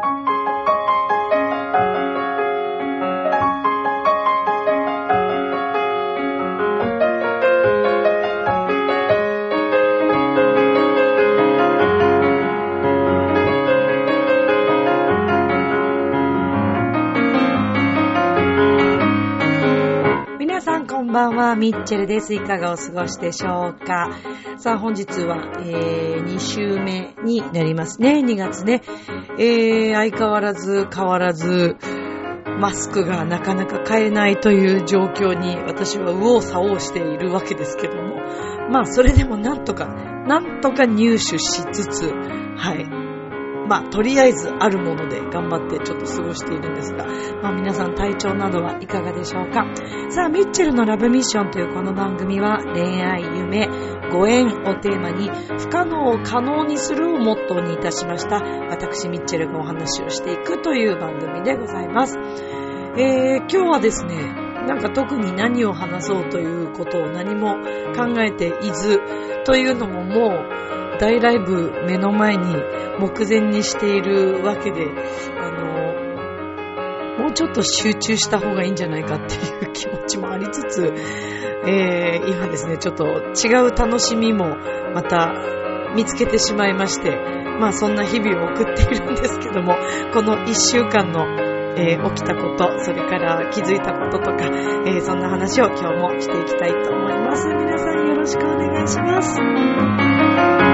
皆さんこんばんは、ミッチェルです。いかがお過ごしでしょうかさあ、本日は、えー、2週目になりますね。2月ね。えー、相変わらず変わらず、マスクがなかなか買えないという状況に私は右往左往しているわけですけども。まあ、それでもなんとか、なんとか入手しつつ、はい。まあ、とりあえずあるもので頑張ってちょっと過ごしているんですが、まあ皆さん体調などはいかがでしょうか？さあ、ミッチェルのラブミッションというこの番組は恋愛、夢、ご縁をテーマに不可能を可能にするをモットーにいたしました私ミッチェルがお話をしていくという番組でございます。えー、今日はですね、なんか特に何を話そうということを何も考えていずというのももう大ライブ目の前に目前にしているわけで、あの、もうちょっと集中した方がいいんじゃないかっていう気持ちもありつつ、えー、今ですね、ちょっと違う楽しみもまた見つけてしまいまして、まあそんな日々を送っているんですけども、この一週間のえー起きたこと、それから気づいたこととか、えーそんな話を今日もしていきたいと思います。皆さんよろしくお願いします。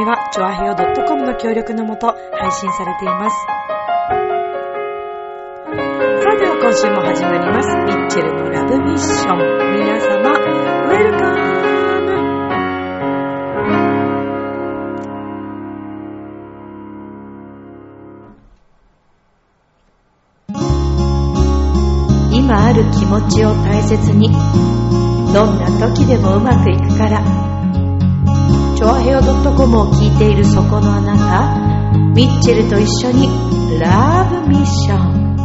この番組は、チョアヘヨ .com の協力のもと配信されています。さあでは今週も始まります。ミッチェルのラブミッション。皆様、ウェルカム今ある気持ちを大切にどんな時でもうまくいくからチョアヘオ .com を聞いているそこのあなたミッチェルと一緒にラブミッション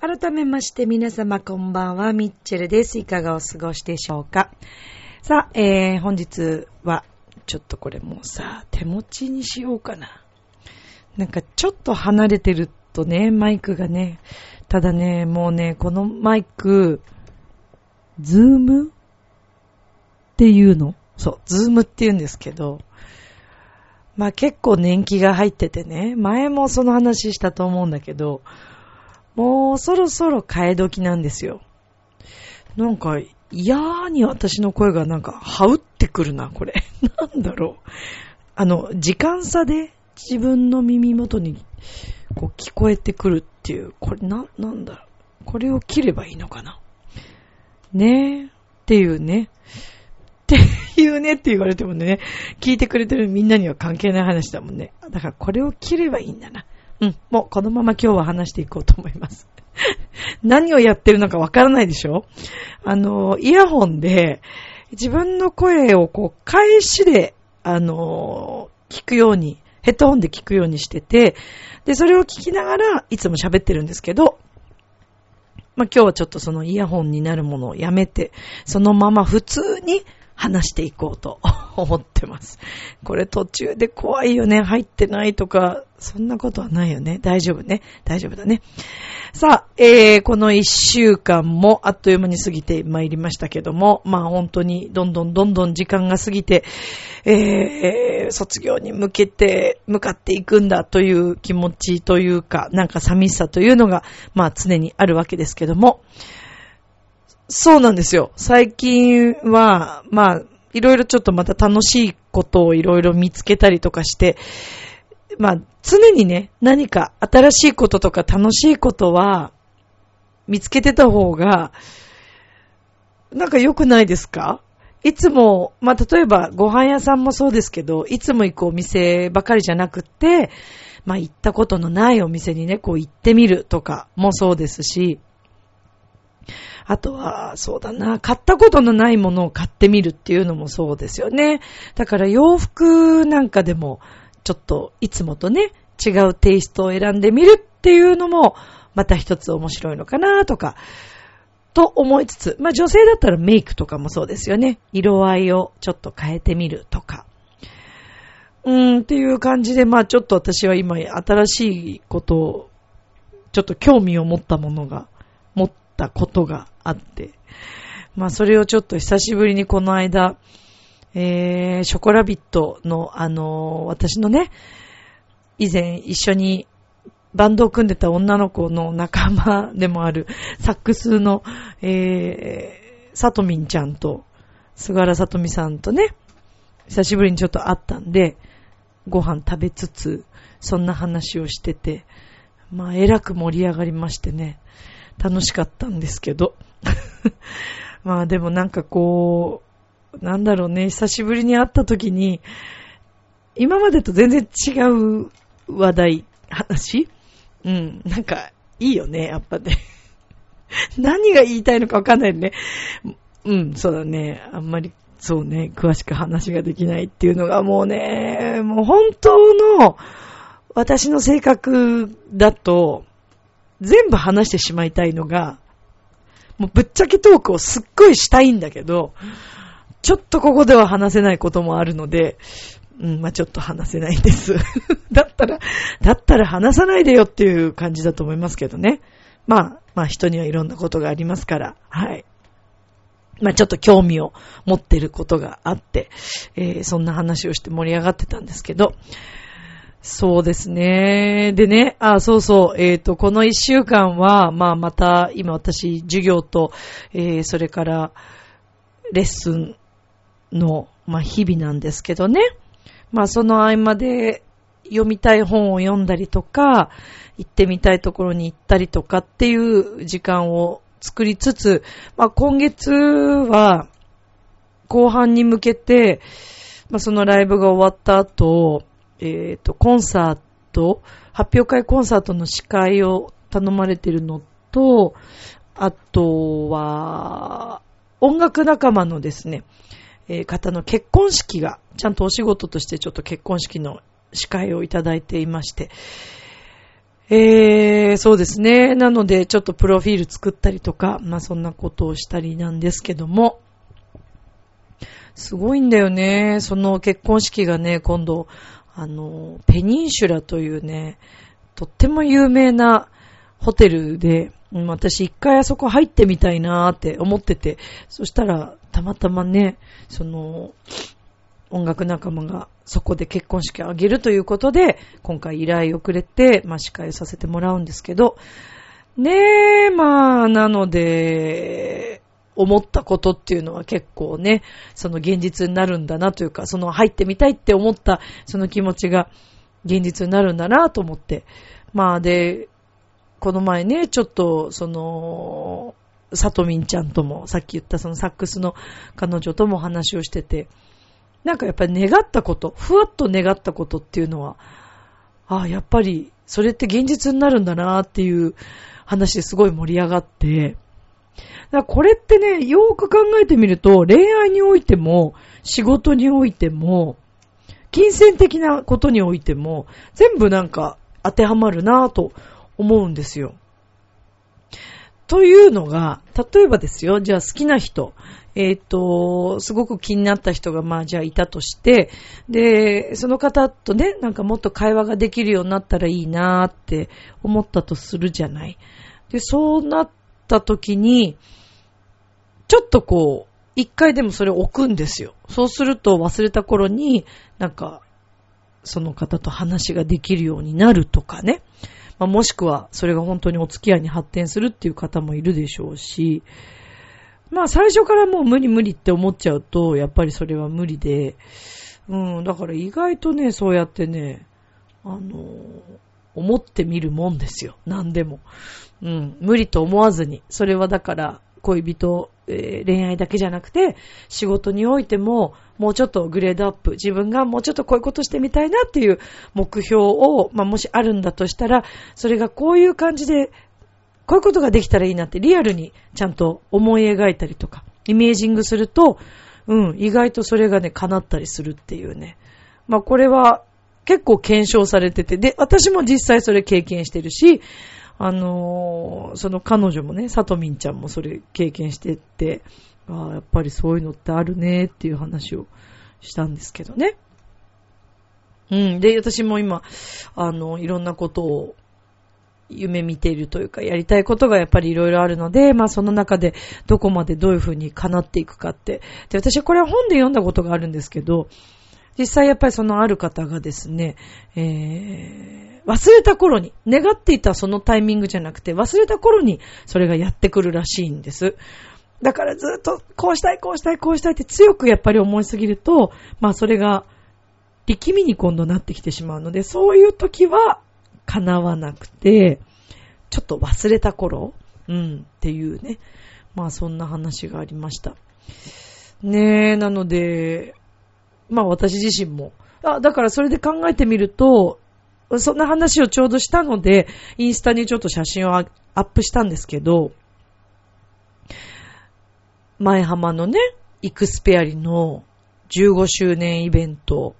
改めまして皆様こんばんはミッチェルです。いかがお過ごしでしょうか？さあ、えー、本日はちょっとこれもうさ手持ちにしようかな。なんかちょっと離れてるとね、マイクがね、ただね、もうね、このマイク、 Zoom？っていうのそう、 Zoomって言うんですけど、まあ結構年季が入っててね、前もその話したと思うんだけど、もうそろそろ替え時なんですよ。なんか嫌に私の声がなんか、ハウってくるな、これ。なんだろう。あの、時間差で自分の耳元にこう聞こえてくるっていう、これな、なんだろう。これを切ればいいのかな。ねえ、っていうね。っていうねって言われてもね、聞いてくれてるみんなには関係ない話だもんね。だからこれを切ればいいんだな。うん、もうこのまま今日は話していこうと思います。何をやってるのかわからないでしょ？あの、イヤホンで自分の声をこう返しで、あの、聞くように、ヘッドホンで聞くようにしてて、で、それを聞きながらいつも喋ってるんですけど、まあ、今日はちょっとそのイヤホンになるものをやめて、そのまま普通に話していこうと 思ってます。これ途中で怖いよね。入ってないとか、そんなことはないよね。大丈夫ね。大丈夫だね。さあ、えー、この一週間もあっという間に過ぎてまいりましたけども、まあ本当にどんどんどんどん時間が過ぎて、えー、卒業に向けて、向かっていくんだという気持ちというか、なんか寂しさというのが、まあ常にあるわけですけども、そうなんですよ。最近は、まあ、いろいろちょっとまた楽しいことをいろいろ見つけたりとかして、まあ、常にね、何か新しいこととか楽しいことは見つけてた方が、なんか良くないですか？いつも、まあ、例えばご飯屋さんもそうですけど、いつも行くお店ばかりじゃなくって、まあ、行ったことのないお店にね、こう行ってみるとかもそうですし、あとは、そうだな、買ったことのないものを買ってみるっていうのもそうですよね。だから洋服なんかでも、ちょっといつもとね、違うテイストを選んでみるっていうのも、また一つ面白いのかなとか、と思いつつ、まあ女性だったらメイクとかもそうですよね。色合いをちょっと変えてみるとか。うーんっていう感じで、まあちょっと私は今新しいことを、ちょっと興味を持ったものが、持ってたことがあって、まあそれをちょっと久しぶりにこの間、えー、ショコラビットの、あのー、私のね、以前一緒にバンドを組んでた女の子の仲間でもあるサックスの、えー、サトミンちゃんと、菅原さとみさんとね、久しぶりにちょっと会ったんで、ご飯食べつつ、そんな話をしてて、まあ、えらく盛り上がりましてね、楽しかったんですけど。まあでもなんかこう、なんだろうね、久しぶりに会った時に、今までと全然違う話？題、話うん、なんか、いいよね、やっぱね。何が言いたいのかわかんないね。うん、そうだね。あんまり、そうね、詳しく話ができないっていうのがもうね、もう本当の私の性格だと、全部話してしまいたいのが、もうぶっちゃけトークをすっごいしたいんだけど、ちょっとここでは話せないこともあるので、うん、まあちょっと話せないんです。だったら、だったら話さないでよっていう感じだと思いますけどね。まあ、まあ人にはいろんなことがありますから、はい。まあちょっと興味を持ってることがあって、えー、そんな話をして盛り上がってたんですけど、そうですね。でね、あ、そうそう、えっ、ー、と、この一週間は、まあまた、今私、授業と、えー、それから、レッスンの、まあ日々なんですけどね。まあその合間で読みたい本を読んだりとか、行ってみたいところに行ったりとかっていう時間を作りつつ、まあ今月は後半に向けて、まあそのライブが終わった後、えっ、ー、と、コンサート、発表会コンサートの司会を頼まれてるのと、あとは、音楽仲間のですね、えー、方の結婚式が、ちゃんとお仕事としてちょっと結婚式の司会をいただいていまして、えー、そうですね。なので、ちょっとプロフィール作ったりとか、まあそんなことをしたりなんですけども、すごいんだよね。その結婚式がね、今度、あの、ペニンシュラというね、とっても有名なホテルで、私一回あそこ入ってみたいなーって思ってて、そしたらたまたまね、その、音楽仲間がそこで結婚式を挙げるということで、今回依頼をくれて、まあ、司会させてもらうんですけど、ねえ、まあ、なので、思ったことっていうのは結構ね、その現実になるんだなというか、その入ってみたいって思ったその気持ちが現実になるんだなと思って。まあで、この前ね、ちょっと、その、さとみんちゃんとも、さっき言ったそのサックスの彼女とも話をしてて、なんかやっぱり願ったこと、ふわっと願ったことっていうのは、ああ、やっぱり、それって現実になるんだなっていう話ですごい盛り上がって、だこれってね、よく考えてみると、恋愛においても、仕事においても、金銭的なことにおいても、全部なんか当てはまるなぁと思うんですよ。というのが、例えばですよ、じゃあ好きな人、えっ、ー、と、すごく気になった人が、まあじゃあいたとして、で、その方とね、なんかもっと会話ができるようになったらいいなーって思ったとするじゃない。で、そうなった時に、ちょっとこう、一回でもそれを置くんですよ。そうすると忘れた頃に、なんか、その方と話ができるようになるとかね。まあ、もしくは、それが本当にお付き合いに発展するっていう方もいるでしょうし、まあ最初からもう無理無理って思っちゃうと、やっぱりそれは無理で、うん、だから意外とね、そうやってね、あの、思ってみるもんですよ。何でも。うん、無理と思わずに。それはだから、恋人、えー、恋愛だけじゃなくて、仕事においても、もうちょっとグレードアップ、自分がもうちょっとこういうことしてみたいなっていう目標を、まあ、もしあるんだとしたら、それがこういう感じで、こういうことができたらいいなってリアルにちゃんと思い描いたりとか、イメージングすると、うん、意外とそれがね、叶ったりするっていうね。まあこれは結構検証されてて、で、私も実際それ経験してるし、あのー、その彼女もね、さとみんちゃんもそれ経験してて、ああ、やっぱりそういうのってあるねっていう話をしたんですけどね。うん。で、私も今、あの、いろんなことを夢見ているというか、やりたいことがやっぱりいろいろあるので、まあその中でどこまでどういうふうに叶っていくかって。で、私はこれは本で読んだことがあるんですけど、実際やっぱりそのある方がですね、えー、忘れた頃に、願っていたそのタイミングじゃなくて、忘れた頃にそれがやってくるらしいんです。だからずっとこうしたい、こうしたい、こうしたいって強くやっぱり思いすぎると、まあそれが力みに今度なってきてしまうので、そういう時は叶わなくて、ちょっと忘れた頃、うん、っていうね。まあそんな話がありました。ねえ、なので、まあ私自身も。あ、だからそれで考えてみると、そんな話をちょうどしたので、インスタにちょっと写真をアップしたんですけど、前浜のね、イクスペアリの15周年イベント、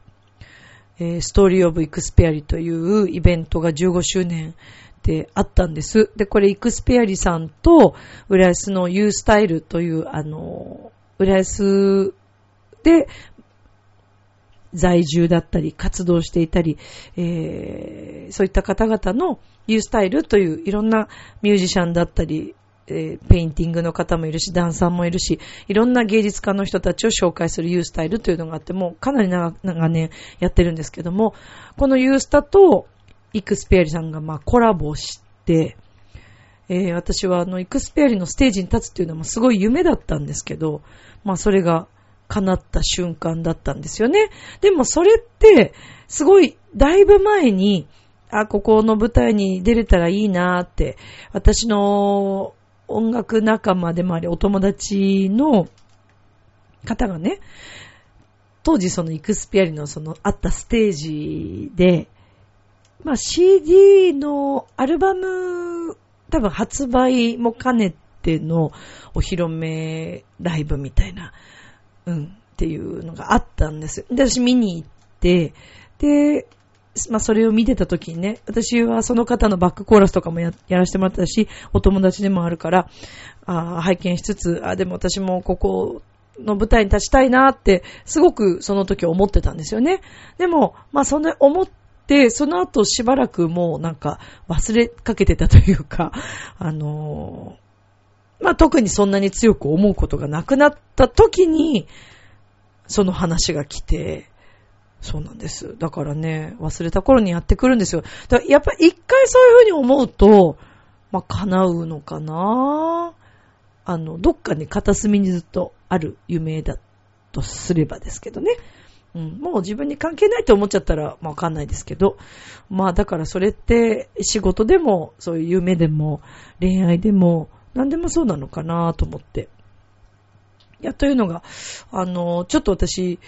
えー、ストーリーオブイクスペアリというイベントが15周年であったんです。で、これイクスピアリさんと、浦安のユースタイルという、あの、浦安で在住だったり、活動していたり、えー、そういった方々のユースタイルといういろんなミュージシャンだったり、えー、ペインティングの方もいるし、ダンサーもいるし、いろんな芸術家の人たちを紹介するユースタイルというのがあって、もうかなり長年やってるんですけども、このユースタとイクスペアリさんがまあコラボして、えー、私はあの、イクスペアリのステージに立つっていうのもすごい夢だったんですけど、まあそれが叶った瞬間だったんですよね。でもそれって、すごい、だいぶ前に、あ、ここの舞台に出れたらいいなーって、私の音楽仲間でもあり、お友達の方がね、当時そのイクスピアリのそのあったステージで、まあ CD のアルバム多分発売も兼ねてのお披露目ライブみたいな、うん、っていうのがあったんです。で、私見に行って、で、まあ、それを見てた時にね、私はその方のバックコーラスとかもややらせてもらったし、お友達でもあるから、あ拝見しつつ、あ、でも私もここの舞台に立ちたいなって、すごくその時思ってたんですよね。でも、まあ、そんな思って、その後しばらくもうなんか忘れかけてたというか、あのー、まあ、特にそんなに強く思うことがなくなった時に、その話が来て、そうなんです。だからね、忘れた頃にやってくるんですよ。だやっぱ一回そういうふうに思うと、まあ、叶うのかなあの、どっかに片隅にずっとある夢だとすればですけどね。うん、もう自分に関係ないと思っちゃったら、まあ、わかんないですけど。まあ、だからそれって仕事でも、そういう夢でも、恋愛でも、何でもそうなのかなと思って。いや、というのが、あの、ちょっと私、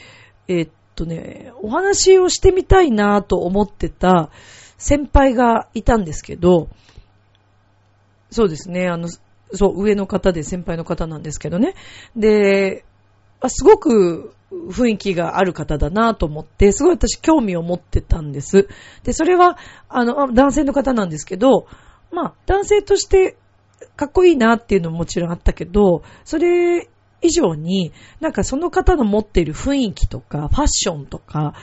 えー、とね、お話をしてみたいなと思ってた先輩がいたんですけど、そうですね、あの、そう、上の方で先輩の方なんですけどね。で、すごく雰囲気がある方だなと思って、すごい私興味を持ってたんです。で、それは、あの、男性の方なんですけど、まあ、男性としてかっこいいなっていうのももちろんあったけど、それ以上に、なんかその方の持っている雰囲気とか、ファッションとか、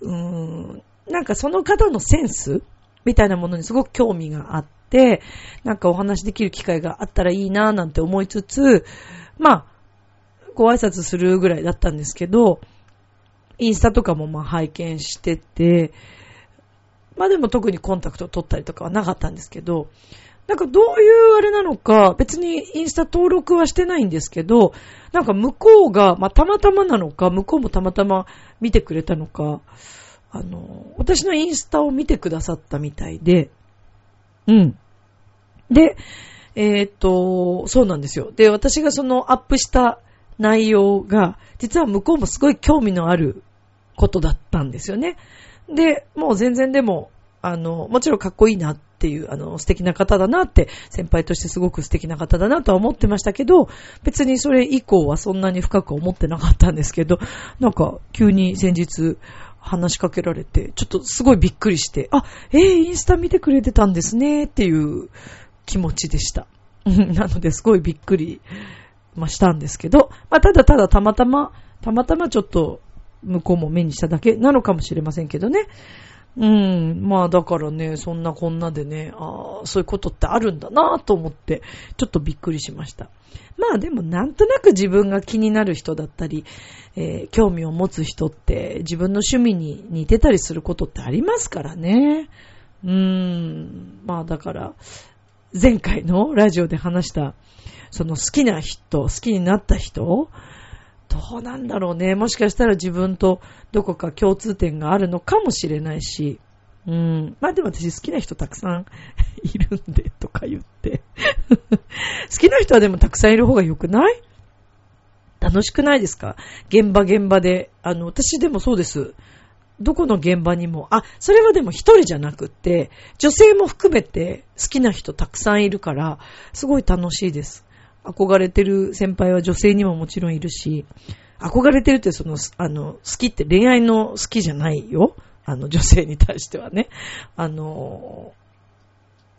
うーん、なんかその方のセンスみたいなものにすごく興味があって、なんかお話できる機会があったらいいななんて思いつつ、まあ、ご挨拶するぐらいだったんですけど、インスタとかもまあ拝見してて、まあでも特にコンタクトを取ったりとかはなかったんですけど、なんかどういうあれなのか、別にインスタ登録はしてないんですけど、なんか向こうが、まあ、たまたまなのか、向こうもたまたま見てくれたのか、あの、私のインスタを見てくださったみたいで、うん。で、えー、っと、そうなんですよ。で、私がそのアップした内容が、実は向こうもすごい興味のあることだったんですよね。で、もう全然でも、あの、もちろんかっこいいなっていう、あの、素敵な方だなって、先輩としてすごく素敵な方だなとは思ってましたけど、別にそれ以降はそんなに深く思ってなかったんですけど、なんか、急に先日、話しかけられて、ちょっとすごいびっくりして、あ、えー、インスタ見てくれてたんですねっていう気持ちでした。なのですごいびっくり、まあ、したんですけど、まあ、ただただたまたま、たまたまちょっと向こうも目にしただけなのかもしれませんけどね。うん。まあだからね、そんなこんなでね、ああ、そういうことってあるんだなと思って、ちょっとびっくりしました。まあでもなんとなく自分が気になる人だったり、えー、興味を持つ人って自分の趣味に似てたりすることってありますからね。うーん。まあだから、前回のラジオで話した、その好きな人、好きになった人、どうなんだろうね。もしかしたら自分とどこか共通点があるのかもしれないし。うん。まあでも私好きな人たくさんいるんで、とか言って 好きな人はでもたくさんいる方が良くない？楽しくないですか？現場現場で。あの、私でもそうです。どこの現場にも、あ、それはでも一人じゃなくって、女性も含めて好きな人たくさんいるから、すごい楽しいです。憧れてる先輩は女性にももちろんいるし、憧れてるってその、あの、好きって恋愛の好きじゃないよ。あの、女性に対してはね。あの、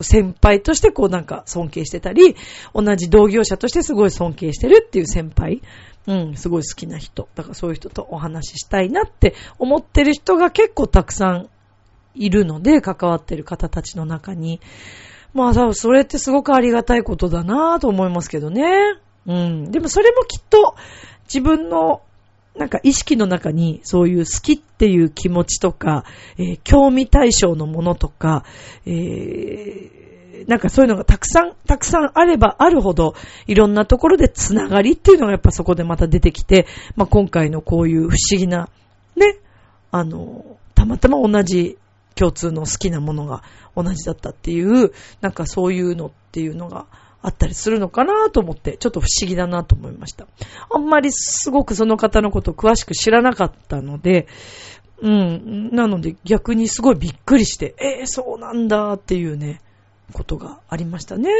先輩としてこうなんか尊敬してたり、同じ同業者としてすごい尊敬してるっていう先輩。うん、すごい好きな人。だからそういう人とお話ししたいなって思ってる人が結構たくさんいるので、関わってる方たちの中に。まあ多分それってすごくありがたいことだなぁと思いますけどね。うん。でもそれもきっと自分のなんか意識の中にそういう好きっていう気持ちとか、えー、興味対象のものとか、えー、なんかそういうのがたくさん、たくさんあればあるほど、いろんなところでつながりっていうのがやっぱそこでまた出てきて、まあ今回のこういう不思議な、ね、あの、たまたま同じ共通の好きなものが同じだったっていう、なんかそういうのっていうのがあったりするのかなと思って、ちょっと不思議だなと思いました。あんまりすごくその方のことを詳しく知らなかったので、うん。なので逆にすごいびっくりして、えー、そうなんだっていうね、ことがありましたね。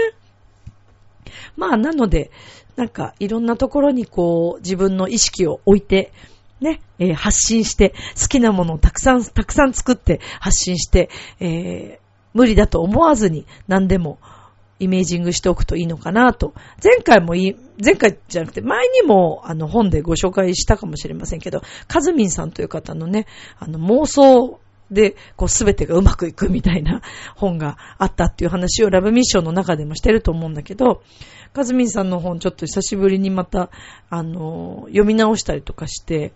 まあ、なので、なんか、いろんなところにこう、自分の意識を置いて、ね、えー、発信して、好きなものをたくさん、たくさん作って発信して、えー、無理だと思わずに何でもイメージングしておくといいのかなと。前回もいい、前回じゃなくて前にもあの本でご紹介したかもしれませんけど、カズミンさんという方のね、あの妄想で、こうすべてがうまくいくみたいな本があったっていう話をラブミッションの中でもしてると思うんだけど、カズミンさんの本ちょっと久しぶりにまた、あの、読み直したりとかして、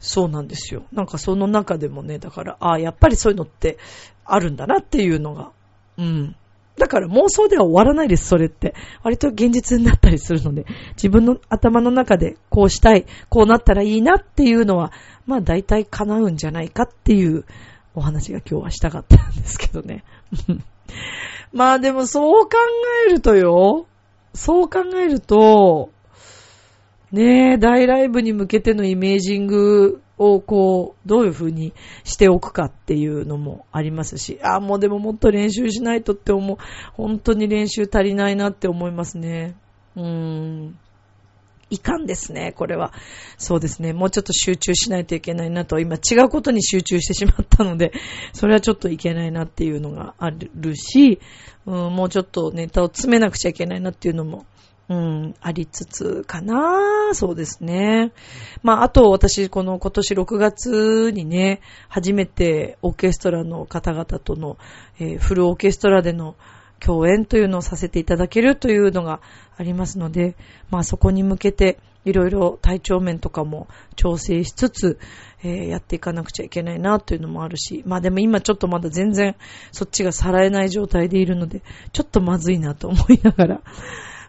そうなんですよ。なんかその中でもね、だから、ああ、やっぱりそういうのってあるんだなっていうのが、うん。だから妄想では終わらないです、それって。割と現実になったりするので、自分の頭の中でこうしたい、こうなったらいいなっていうのは、まあ大体叶うんじゃないかっていうお話が今日はしたかったんですけどね。まあでもそう考えるとよ、そう考えると、ねえ、大ライブに向けてのイメージングをこう、どういう風にしておくかっていうのもありますし、あ、もうでももっと練習しないとって思う。本当に練習足りないなって思いますね。うーん。いかんですね、これは。そうですね。もうちょっと集中しないといけないなと、今違うことに集中してしまったので、それはちょっといけないなっていうのがあるし、うん、もうちょっとネタを詰めなくちゃいけないなっていうのもうん、ありつつかなそうですね。まあ、あと私、この今年6月にね、初めてオーケストラの方々との、えー、フルオーケストラでの共演というのをさせていただけるというのがありますので、まあそこに向けていろいろ体調面とかも調整しつつ、えー、やっていかなくちゃいけないなというのもあるし、まあでも今ちょっとまだ全然そっちがさらえない状態でいるので、ちょっとまずいなと思いながら、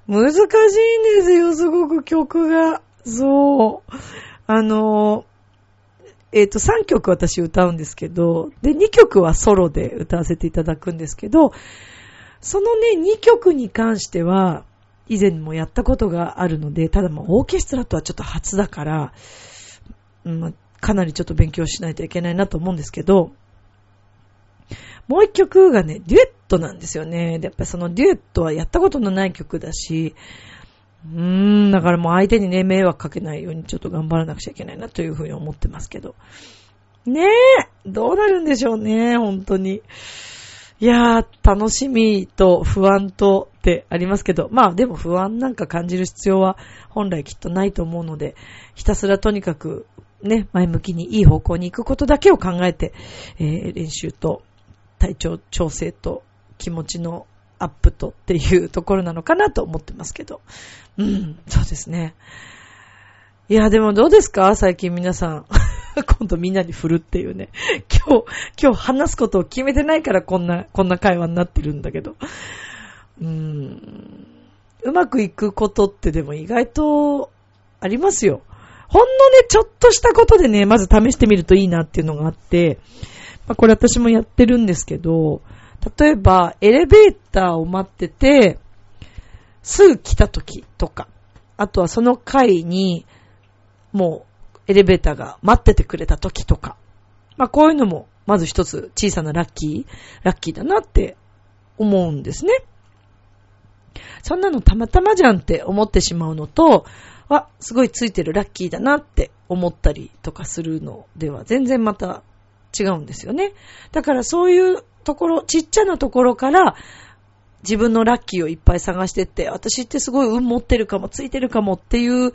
難しいんですよ、すごく曲が。そう。あの、えっ、ー、と、3曲私歌うんですけど、で、2曲はソロで歌わせていただくんですけど、そのね、2曲に関しては、以前もやったことがあるので、ただもうオーケストラとはちょっと初だから、うん、かなりちょっと勉強しないといけないなと思うんですけど、もう一曲がね、デュエットなんですよね。で、やっぱりそのデュエットはやったことのない曲だし、うーん、だからもう相手にね、迷惑かけないようにちょっと頑張らなくちゃいけないなというふうに思ってますけど。ねえ、どうなるんでしょうね、本当に。いやー、楽しみと不安とってありますけど、まあでも不安なんか感じる必要は本来きっとないと思うので、ひたすらとにかくね、前向きにいい方向に行くことだけを考えて、えー、練習と体調調整と気持ちのアップとっていうところなのかなと思ってますけど。うん、そうですね。いや、でもどうですか？最近皆さん。今度みんなに振るっていうね。今日、今日話すことを決めてないからこんな、こんな会話になってるんだけど。うーん。うまくいくことってでも意外とありますよ。ほんのね、ちょっとしたことでね、まず試してみるといいなっていうのがあって、まあ、これ私もやってるんですけど、例えば、エレベーターを待ってて、すぐ来た時とか、あとはその階に、もう、エレベーターが待っててくれた時とか、まあこういうのも、まず一つ小さなラッキー、ラッキーだなって思うんですね。そんなのたまたまじゃんって思ってしまうのと、あ、すごいついてるラッキーだなって思ったりとかするのでは全然また違うんですよね。だからそういうところ、ちっちゃなところから自分のラッキーをいっぱい探してって、私ってすごい運持ってるかも、ついてるかもっていう、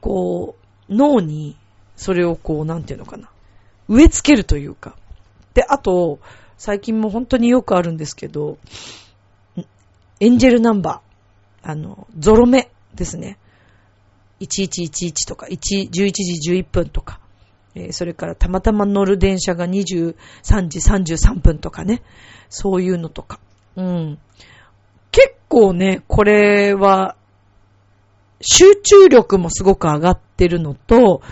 こう、脳にそれをこう、なんていうのかな。植え付けるというか。で、あと、最近も本当によくあるんですけど、エンジェルナンバー、あの、ゾロ目ですね。1111とか、1、11時11分とか、え、それからたまたま乗る電車が23時33分とかね、そういうのとか。うん。結構ね、これは、集中力もすごく上がってるのと、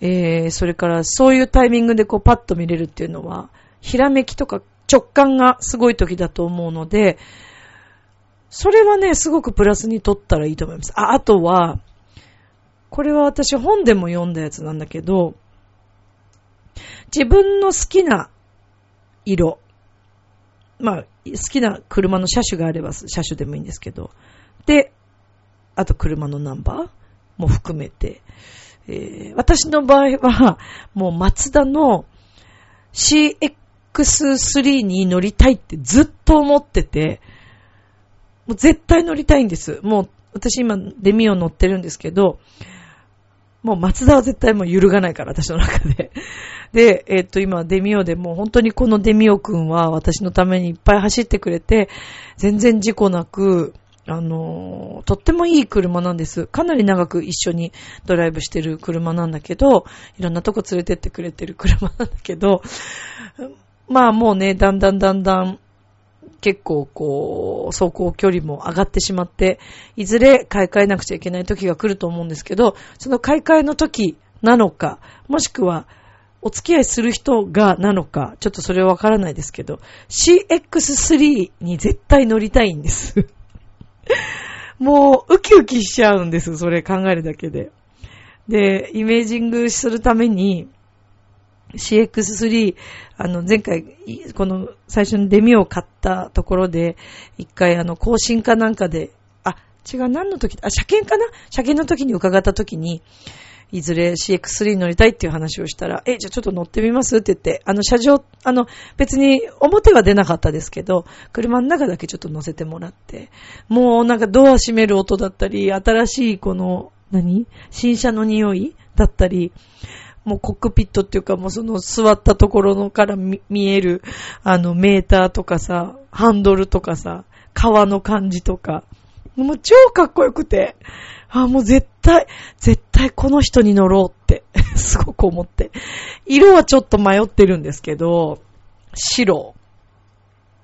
えー、それからそういうタイミングでこうパッと見れるっていうのは、ひらめきとか直感がすごい時だと思うので、それはね、すごくプラスに取ったらいいと思います。あ、あとは、これは私本でも読んだやつなんだけど、自分の好きな色、まあ、好きな車の車種があれば車種でもいいんですけど、で、あと車のナンバーも含めて、えー、私の場合は、もうマツダの CX3 に乗りたいってずっと思ってて、もう絶対乗りたいんです。もう私今デミオ乗ってるんですけど、もう松田は絶対もう揺るがないから、私の中で。で、えっ、と、今、デミオでもう本当にこのデミオくんは私のためにいっぱい走ってくれて、全然事故なく、あの、とってもいい車なんです。かなり長く一緒にドライブしてる車なんだけど、いろんなとこ連れてってくれてる車なんだけど、まあもうね、だんだんだんだん結構こう、走行距離も上がってしまって、いずれ買い替えなくちゃいけない時が来ると思うんですけど、その買い替えの時なのか、もしくは、お付き合いする人がなのか、ちょっとそれはわからないですけど、CX3 に絶対乗りたいんです もう、ウキウキしちゃうんです、それ考えるだけで。で、イメージングするために、CX3、あの、前回、この最初にデミを買ったところで、一回あの、更新かなんかで、あ、違う、何の時、あ、車検かな？車検の時に伺った時に、いずれ CX3 乗りたいっていう話をしたら、え、じゃあちょっと乗ってみますって言って、あの、車上、あの、別に表は出なかったですけど、車の中だけちょっと乗せてもらって、もうなんかドア閉める音だったり、新しいこの、何？新車の匂いだったり、もうコックピットっていうかもうその座ったところのから見えるあのメーターとかさ、ハンドルとかさ、革の感じとか、もう超かっこよくて、あ、もう絶対対、絶対この人に乗ろうって すごく思って。色はちょっと迷ってるんですけど、白。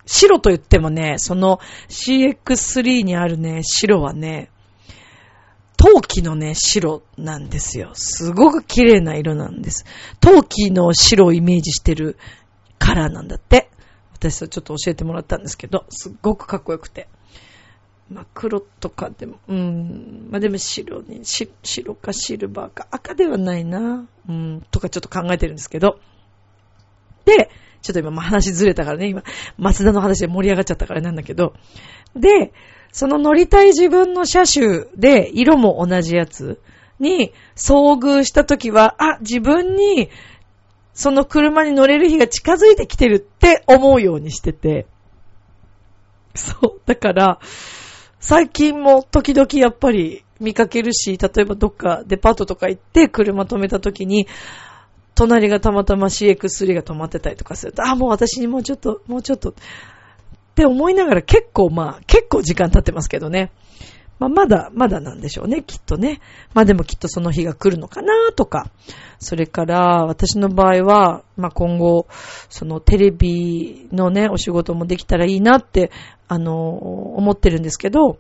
白と言ってもね、その CX3 にあるね、白はね、陶器のね、白なんですよ。すごく綺麗な色なんです。陶器の白をイメージしてるカラーなんだって。私はちょっと教えてもらったんですけど、すっごくかっこよくて。まあ、黒とかでも、うん、まあでも白に、白かシルバーか赤ではないな、うん、とかちょっと考えてるんですけど。で、ちょっと今話ずれたからね、今、松田の話で盛り上がっちゃったからなんだけど。で、その乗りたい自分の車種で色も同じやつに遭遇したときは、あ、自分にその車に乗れる日が近づいてきてるって思うようにしてて。そう。だから、最近も時々やっぱり見かけるし、例えばどっかデパートとか行って車止めた時に、隣がたまたま CX3 が止まってたりとかすると、あ、もう私にもうちょっと、もうちょっと、って思いながら結構まあ、結構時間経ってますけどね。まあ、まだ、まだなんでしょうね、きっとね。まあでもきっとその日が来るのかなとか。それから、私の場合は、まあ今後、そのテレビのね、お仕事もできたらいいなって、あの、思ってるんですけど、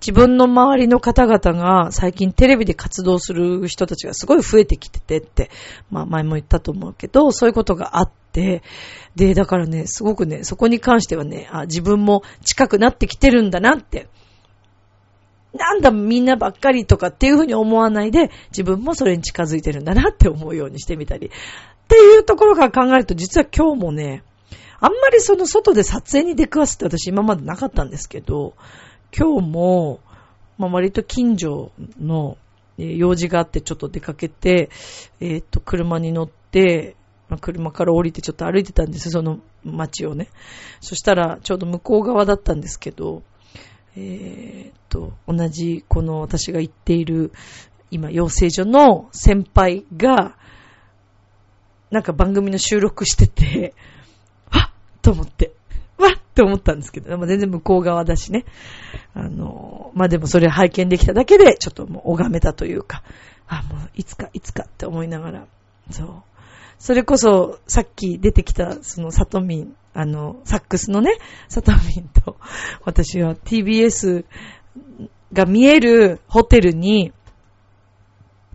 自分の周りの方々が最近テレビで活動する人たちがすごい増えてきててって、まあ前も言ったと思うけど、そういうことがあって、で、だからね、すごくね、そこに関してはね、あ自分も近くなってきてるんだなって、なんだみんなばっかりとかっていうふうに思わないで、自分もそれに近づいてるんだなって思うようにしてみたり。っていうところから考えると、実は今日もね、あんまりその外で撮影に出くわすって私今までなかったんですけど、今日も、まあ、割と近所の、用事があってちょっと出かけて、えー、っと、車に乗って、まあ、車から降りてちょっと歩いてたんですその街をね。そしたら、ちょうど向こう側だったんですけど、えー、っと、同じこの私が行っている今養成所の先輩が、なんか番組の収録してて、わっと思って、わっって思ったんですけど、全然向こう側だしね。あの、まあ、でもそれ拝見できただけで、ちょっともう拝めたというか、あ、もういつかいつかって思いながら、そう。それこそ、さっき出てきた、その、サトミン、あの、サックスのね、サトミンと、私は TBS が見えるホテルに、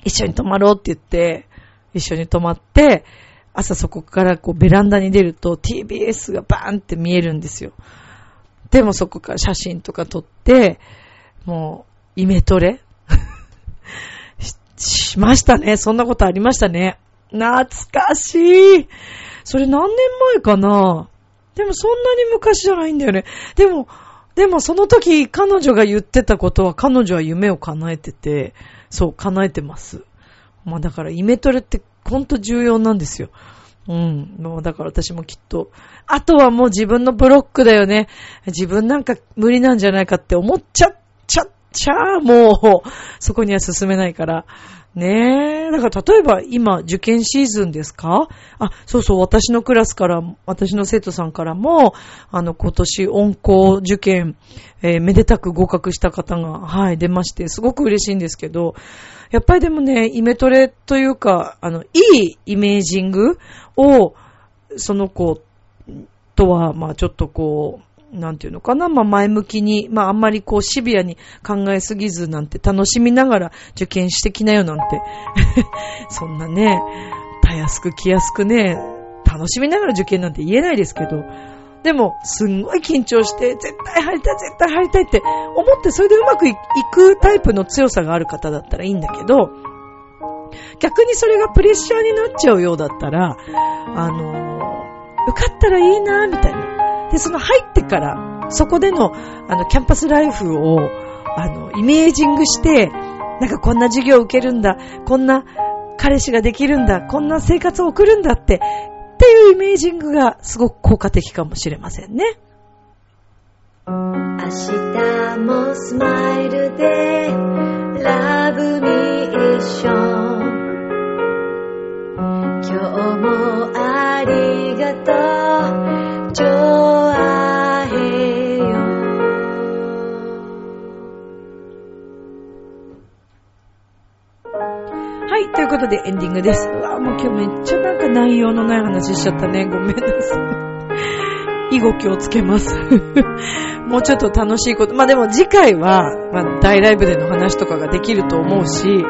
一緒に泊まろうって言って、一緒に泊まって、朝そこからこうベランダに出ると TBS がバーンって見えるんですよ。でもそこから写真とか撮って、もう、イメトレ ししましたね。そんなことありましたね。懐かしい。それ何年前かなでもそんなに昔じゃないんだよね。でも、でもその時彼女が言ってたことは彼女は夢を叶えてて、そう、叶えてます。まあだからイメトレってほんと重要なんですよ。うん。もうだから私もきっと。あとはもう自分のブロックだよね。自分なんか無理なんじゃないかって思っちゃっちゃっちゃもう、そこには進めないから。ねえ。だから例えば今受験シーズンですか？あ、そうそう、私のクラスから、私の生徒さんからも、あの今年音校受験、えー、めでたく合格した方が、はい、出まして、すごく嬉しいんですけど、やっぱりでもね、イメトレというか、あの、いいイメージングを、その子とは、まあちょっとこう、なんていうのかな、まあ前向きに、まああんまりこうシビアに考えすぎずなんて楽しみながら受験してきなよなんて。そんなね、たやすく気やすくね、楽しみながら受験なんて言えないですけど、でも、すんごい緊張して、絶対入りたい、絶対入りたいって思って、それでうまくいくタイプの強さがある方だったらいいんだけど、逆にそれがプレッシャーになっちゃうようだったら、あの受かったらいいな、みたいな。で、その入ってから、そこでの、あの、キャンパスライフを、あの、イメージングして、なんかこんな授業を受けるんだ、こんな彼氏ができるんだ、こんな生活を送るんだって、っていうイメージングがすごく効果的かもしれませんね。明日もスマイルでラブミーション今日もありがとうということでエンディングです。うわ、もう今日めっちゃなんか内容のない話しちゃったね。ごめんなさい。以後気をつけます。もうちょっと楽しいこと。まあでも次回は、まあ大ライブでの話とかができると思うし、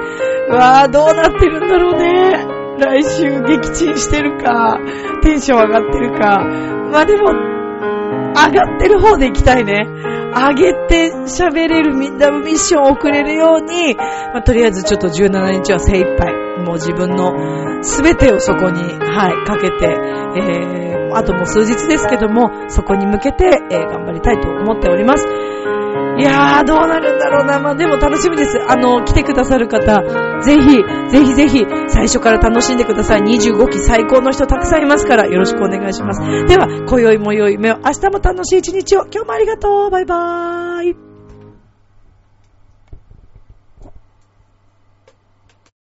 うわーどうなってるんだろうね。来週撃沈してるか、テンション上がってるか、まあでも、上がってる方で行きたいね。上げて喋れるみんなミッションを送れるように、まあ、とりあえずちょっと17日は精一杯、もう自分の全てをそこに、はい、かけて、えー、あともう数日ですけども、そこに向けて、えー、頑張りたいと思っております。いやー、どうなるんだろうな。まあでも楽しみです。あの、来てくださる方、ぜひ、ぜひぜひ、最初から楽しんでください。25期最高の人たくさんいますから、よろしくお願いします。では、今宵も良い夢を、明日も楽しい一日を。今日もありがとう。バイバーイ。